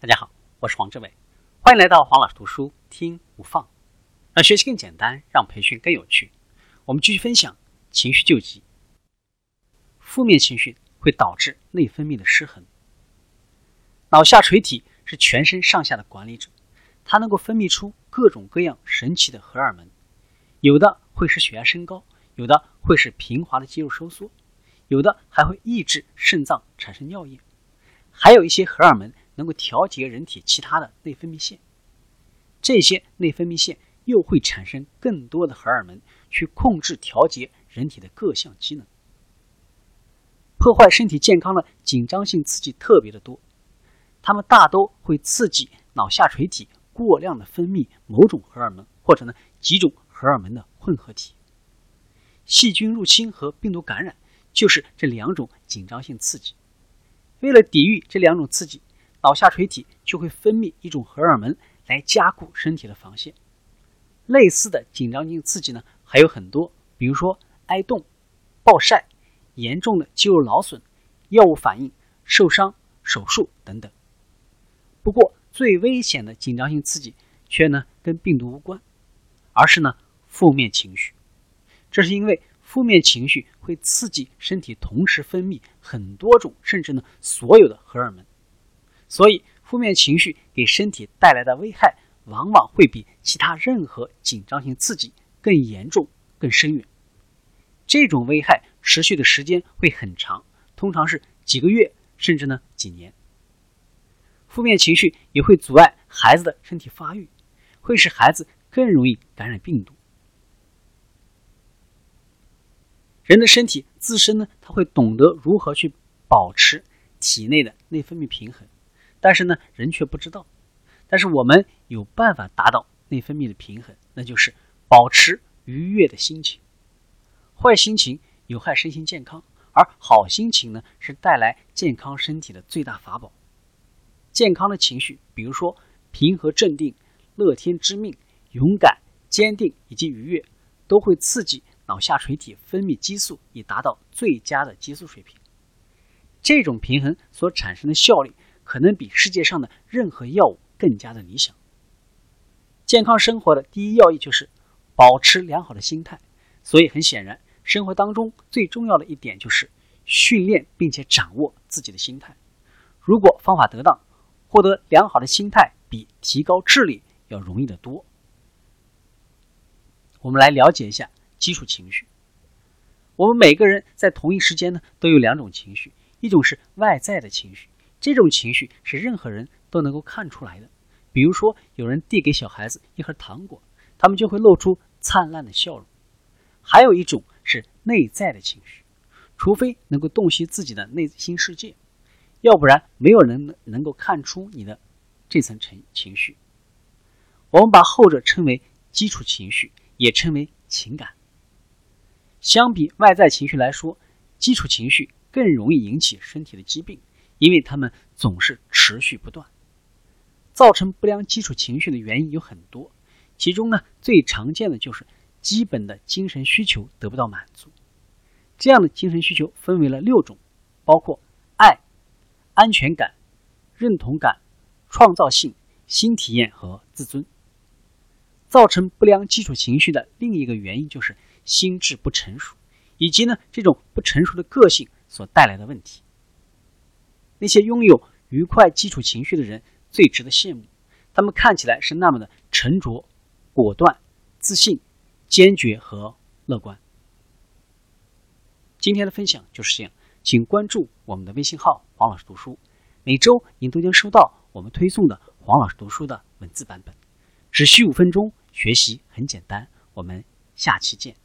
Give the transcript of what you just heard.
大家好，我是黄志伟，欢迎来到黄老师读书听无放，让学习更简单，让培训更有趣。我们继续分享情绪救急。负面情绪会导致内分泌的失衡。脑下垂体是全身上下的管理者，它能够分泌出各种各样神奇的荷尔蒙，有的会使血压升高，有的会使平滑的肌肉收缩，有的还会抑制肾脏产生尿液，还有一些荷尔蒙。能够调节人体其他的内分泌腺，这些内分泌腺又会产生更多的荷尔蒙去控制调节人体的各项机能。破坏身体健康的紧张性刺激特别的多，它们大都会刺激脑下垂体过量的分泌某种荷尔蒙，或者呢几种荷尔蒙的混合体。细菌入侵和病毒感染就是这两种紧张性刺激。为了抵御这两种刺激。脑下垂体就会分泌一种荷尔蒙来加固身体的防线。类似的紧张性刺激呢还有很多，比如说挨冻、暴晒、严重的肌肉劳损、药物反应、受伤、手术等等。不过最危险的紧张性刺激却呢跟病毒无关，而是呢负面情绪。这是因为负面情绪会刺激身体同时分泌很多种，甚至呢所有的荷尔蒙。所以，负面情绪给身体带来的危害，往往会比其他任何紧张性刺激更严重、更深远。这种危害持续的时间会很长，通常是几个月，甚至呢几年。负面情绪也会阻碍孩子的身体发育，会使孩子更容易感染病毒。人的身体自身呢，他会懂得如何去保持体内的内分泌平衡。但是呢，人却不知道。但是我们有办法达到内分泌的平衡，那就是保持愉悦的心情。坏心情有害身心健康，而好心情呢，是带来健康身体的最大法宝。健康的情绪，比如说平和镇定、乐天知命、勇敢、坚定以及愉悦，都会刺激脑下垂体分泌激素，以达到最佳的激素水平。这种平衡所产生的效率。可能比世界上的任何药物更加的理想。健康生活的第一要义就是保持良好的心态，所以很显然，生活当中最重要的一点就是训练并且掌握自己的心态。如果方法得当，获得良好的心态比提高智力要容易得多。我们来了解一下基础情绪。我们每个人在同一时间呢都有两种情绪，一种是外在的情绪。这种情绪是任何人都能够看出来的，比如说有人递给小孩子一盒糖果，他们就会露出灿烂的笑容。还有一种是内在的情绪，除非能够洞悉自己的内心世界，要不然没有人能能够看出你的这层情情绪。我们把后者称为基础情绪，也称为情感。相比外在情绪来说，基础情绪更容易引起身体的疾病。因为他们总是持续不断，造成不良基础情绪的原因有很多，其中呢最常见的就是基本的精神需求得不到满足。这样的精神需求分为了六种，包括爱、安全感、认同感、创造性、新体验和自尊。造成不良基础情绪的另一个原因就是心智不成熟，以及呢这种不成熟的个性所带来的问题。那些拥有愉快基础情绪的人最值得羡慕，他们看起来是那么的沉着、果断、自信、坚决和乐观。今天的分享就是这样，请关注我们的微信号“黄老师读书”，每周您都将收到我们推送的黄老师读书的文字版本，只需五分钟，学习很简单。我们下期见。